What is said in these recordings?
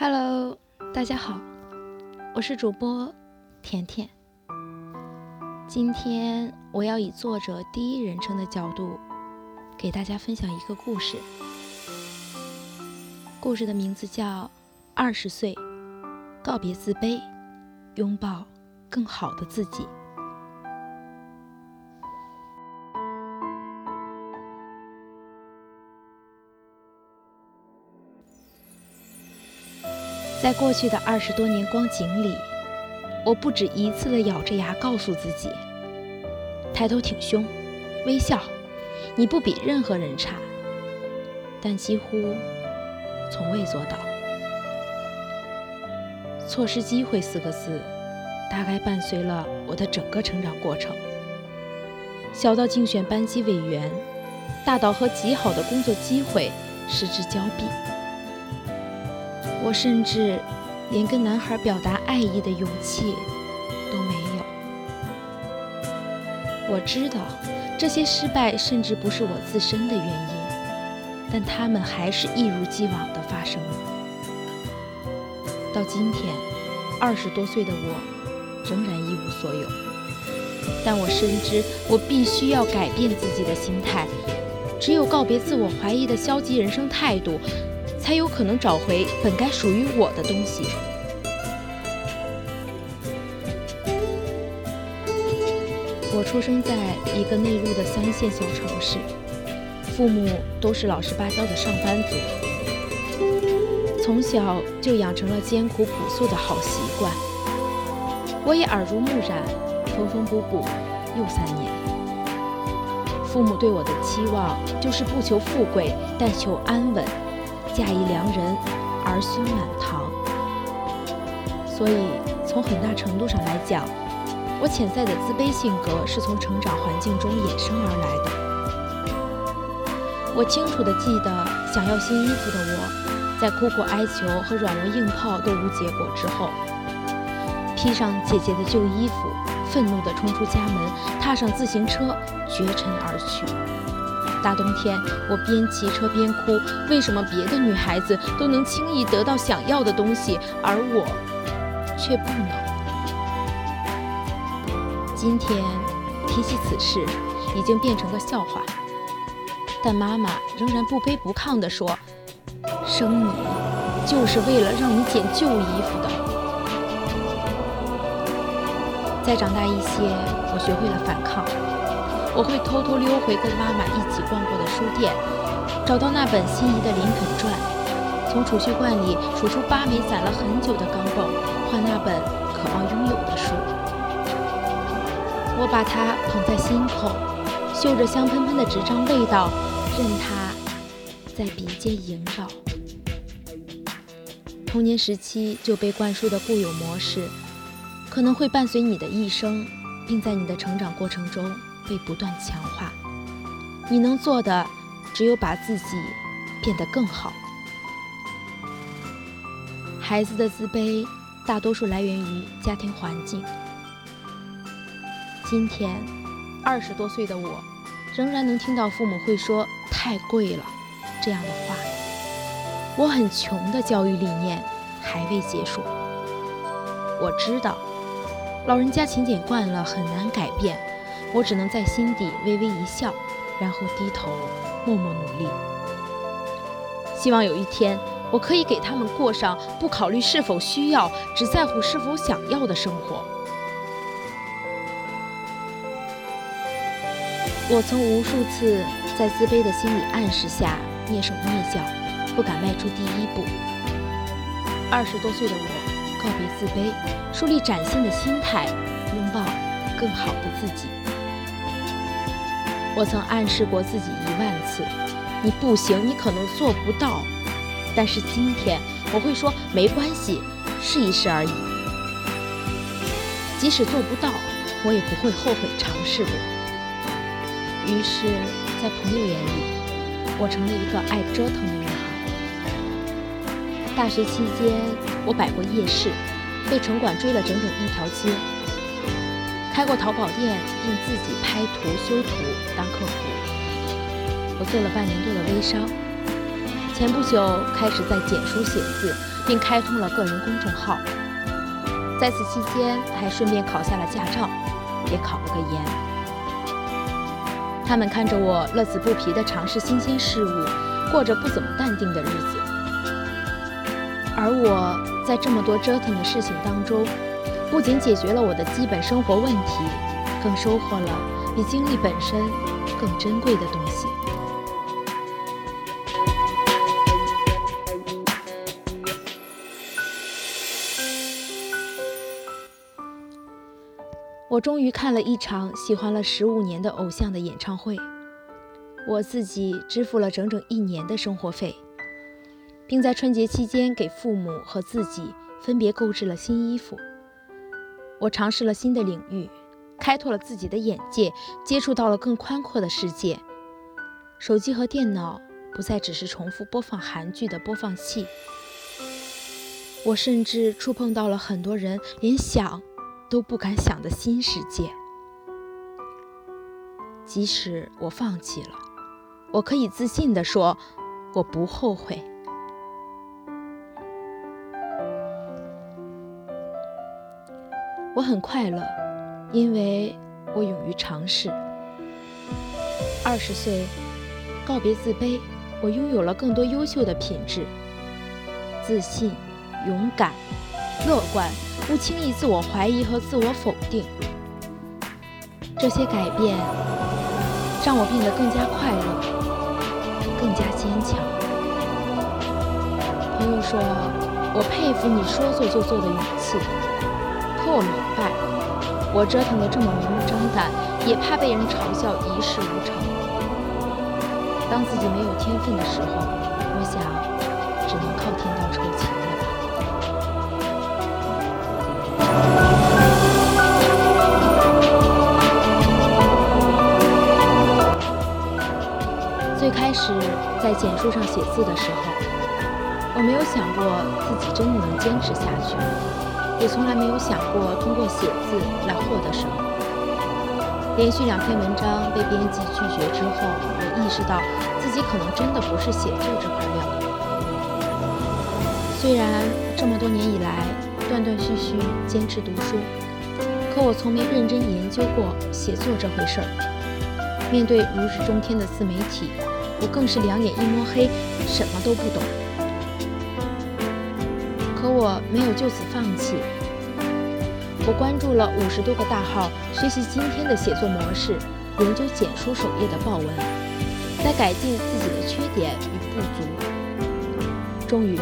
Hello，大家好，我是主播甜甜。今天我要以作者第一人称的角度，给大家分享一个故事。故事的名字叫《二十岁告别自卑，拥抱更好的自己》。在过去的二十多年光景里，我不止一次地咬着牙告诉自己：抬头挺胸，微笑，你不比任何人差。但几乎从未做到。错失机会四个字，大概伴随了我的整个成长过程。小到竞选班级委员，大到和极好的工作机会失之交臂。我甚至连跟男孩表达爱意的勇气都没有。我知道这些失败甚至不是我自身的原因，但他们还是一如既往地发生了。到今天，二十多岁的我仍然一无所有，但我深知我必须要改变自己的心态，只有告别自我怀疑的消极人生态度。才有可能找回本该属于我的东西。我出生在一个内陆的三线小城市，父母都是老实巴交的上班族，从小就养成了艰苦朴素的好习惯。我也耳濡目染，缝缝补补又三年。父母对我的期望就是不求富贵，但求安稳。嫁一良人，儿孙满堂。所以，从很大程度上来讲，我潜在的自卑性格是从成长环境中衍生而来的。我清楚地记得，想要新衣服的我，在苦苦哀求和软磨硬泡都无结果之后，披上姐姐的旧衣服，愤怒地冲出家门，踏上自行车，绝尘而去。大冬天，我边骑车边哭。为什么别的女孩子都能轻易得到想要的东西，而我却不能？今天提起此事，已经变成了笑话。但妈妈仍然不卑不亢地说：“生你就是为了让你捡旧衣服的。”再长大一些，我学会了反抗。我会偷偷溜回跟妈妈一起逛过的书店，找到那本心仪的《林肯传》，从储蓄罐里数出八枚攒了很久的钢镚，换那本渴望拥有的书。我把它捧在心口，嗅着香喷喷的纸张味道，任它在鼻尖萦绕。童年时期就被灌输的固有模式，可能会伴随你的一生，并在你的成长过程中。被不断强化，你能做的只有把自己变得更好。孩子的自卑大多数来源于家庭环境。今天二十多岁的我，仍然能听到父母会说“太贵了”这样的话。我很穷的教育理念还未结束。我知道，老人家勤俭惯了，很难改变。我只能在心底微微一笑，然后低头默默努力。希望有一天，我可以给他们过上不考虑是否需要，只在乎是否想要的生活。我曾无数次在自卑的心理暗示下蹑手蹑脚，不敢迈出第一步。二十多岁的我告别自卑，树立崭新的心态，拥抱更好的自己。我曾暗示过自己一万次，你不行，你可能做不到。但是今天我会说没关系，试一试而已。即使做不到，我也不会后悔尝试过。于是，在朋友眼里，我成了一个爱折腾的女孩。大学期间，我摆过夜市，被城管追了整整一条街。开过淘宝店，并自己拍图修图当客服。我做了半年多的微商，前不久开始在简书写字，并开通了个人公众号。在此期间，还顺便考下了驾照，也考了个研。他们看着我乐此不疲地尝试新鲜事物，过着不怎么淡定的日子，而我在这么多折腾的事情当中，不仅解决了我的基本生活问题，更收获了比经历本身更珍贵的东西。我终于看了一场喜欢了十五年的偶像的演唱会，我自己支付了整整一年的生活费，并在春节期间给父母和自己分别购置了新衣服。我尝试了新的领域，开拓了自己的眼界，接触到了更宽阔的世界。手机和电脑不再只是重复播放韩剧的播放器，我甚至触碰到了很多人连想。都不敢想的新世界。即使我放弃了，我可以自信地说，我不后悔。我很快乐，因为我勇于尝试。二十岁，告别自卑，我拥有了更多优秀的品质：自信、勇敢、乐观。不轻易自我怀疑和自我否定，这些改变让我变得更加快乐，更加坚强。朋友说，我佩服你说做就做的勇气。我明白，我折腾的这么明目张胆，也怕被人嘲笑一事无成。当自己没有天分的时候，我想，只能靠天道酬勤了。最开始在简书上写字的时候，我没有想过自己真的能坚持下去，也从来没有想过通过写字来获得什么。连续两篇文章被编辑拒绝之后，我意识到自己可能真的不是写作这块料。虽然这么多年以来，断断续续坚持读书，可我从没认真研究过写作这回事儿。面对如日中天的自媒体，我更是两眼一摸黑，什么都不懂。可我没有就此放弃，我关注了五十多个大号，学习今天的写作模式，研究简书首页的报文，在改进自己的缺点与不足。终于。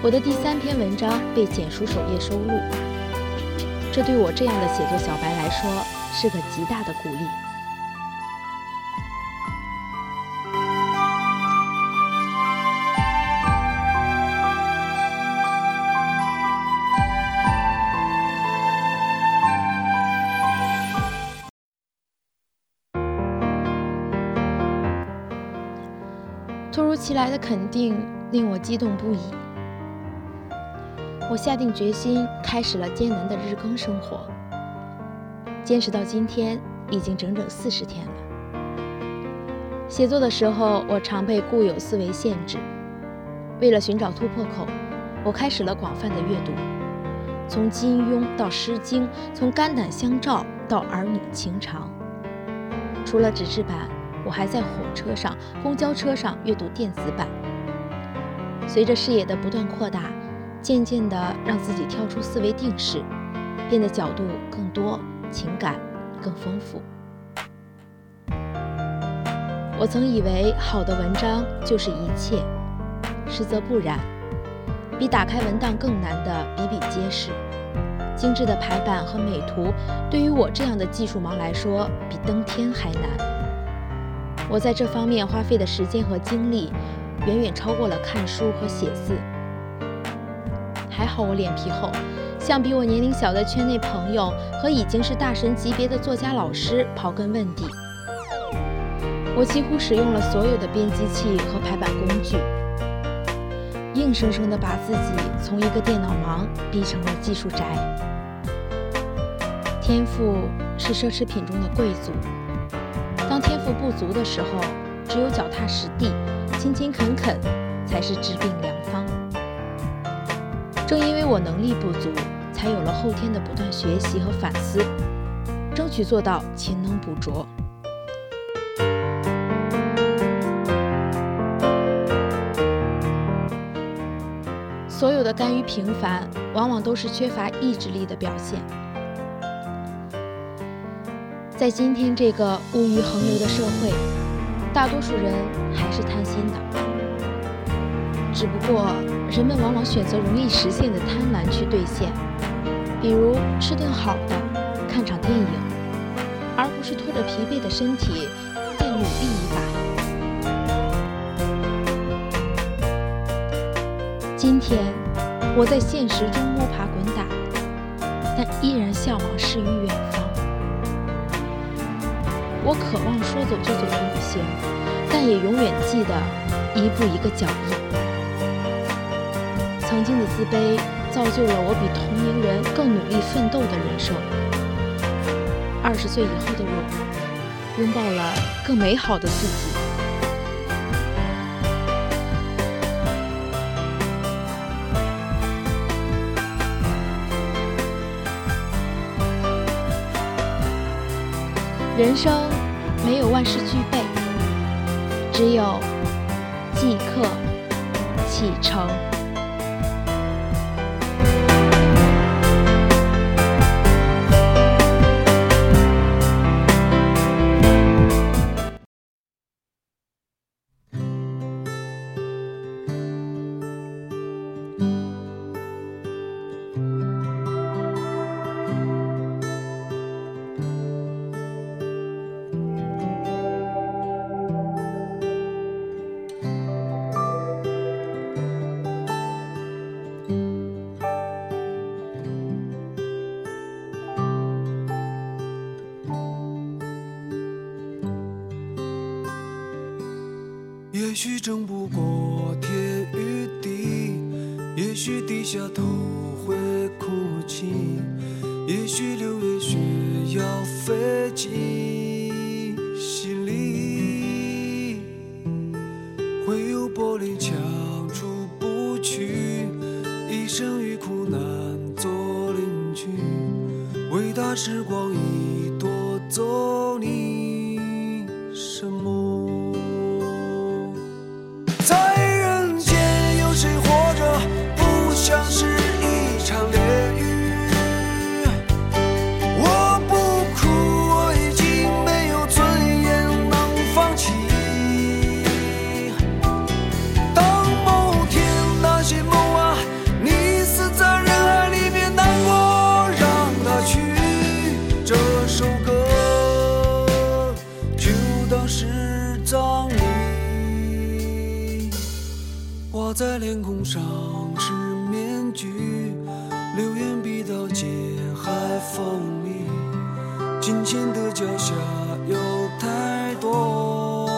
我的第三篇文章被简书首页收录，这对我这样的写作小白来说是个极大的鼓励。其来的肯定令我激动不已。我下定决心，开始了艰难的日更生活。坚持到今天，已经整整四十天了。写作的时候，我常被固有思维限制。为了寻找突破口，我开始了广泛的阅读，从金庸到《诗经》，从肝胆相照到儿女情长。除了纸质版，我还在火车上、公交车上阅读电子版。随着视野的不断扩大。渐渐地让自己跳出思维定式，变得角度更多，情感更丰富。我曾以为好的文章就是一切，实则不然。比打开文档更难的比比皆是。精致的排版和美图，对于我这样的技术盲来说，比登天还难。我在这方面花费的时间和精力，远远超过了看书和写字。还好我脸皮厚，向比我年龄小的圈内朋友和已经是大神级别的作家老师刨根问底。我几乎使用了所有的编辑器和排版工具，硬生生地把自己从一个电脑盲逼成了技术宅。天赋是奢侈品中的贵族，天赋不足的时候，只有脚踏实地、勤勤恳恳才是治病良方。正因为我能力不足，才有了后天的不断学习和反思，争取做到勤能补拙。所有的甘于平凡，往往都是缺乏意志力的表现。在今天这个物欲横流的社会，大多数人还是贪心的。只不过，人们往往选择容易实现的贪婪去兑现，比如吃顿好的，看场电影，而不是拖着疲惫的身体再努力一把。今天，我在现实中摸爬滚打，但依然向往诗与远方。我渴望说走就走的旅行，但也永远记得一步一个脚印。曾经的自卑，造就了我比同龄人更努力奋斗的人生。二十岁以后的我，拥抱了更美好的自己。人生没有万事俱备，只有即刻启程。也许争不过天与地，也许低下头会哭泣，也许六月雪要飞起。在脸孔上是面具，流言比刀尖还锋利。金钱的脚下有太多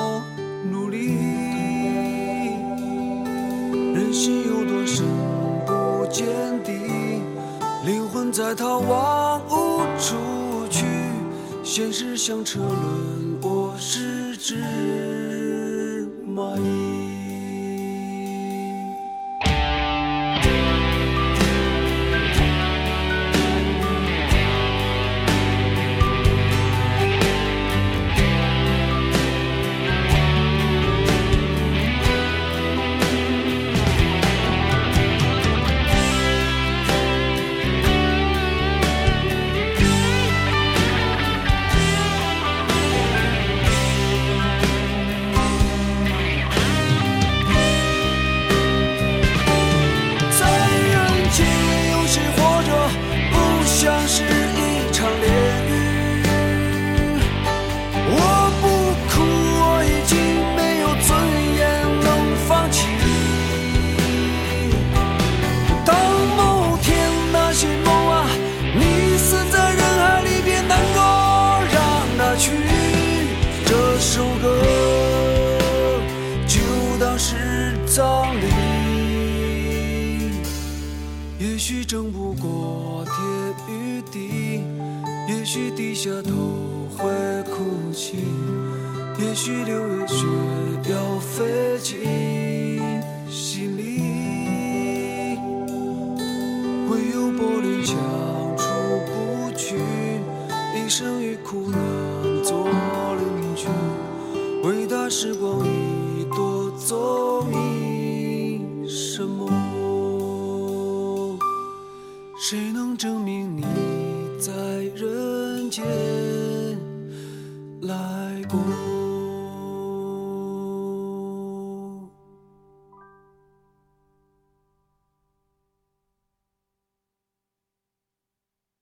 努力，人心有多深不见底，灵魂在逃亡无处去。现实像车轮，我是只蚂蚁。争不过天与地，也许低下头会哭泣，也许六月雪要飞进心里，唯有玻璃墙出不去，一生与苦难做邻居。伟大时光已夺走一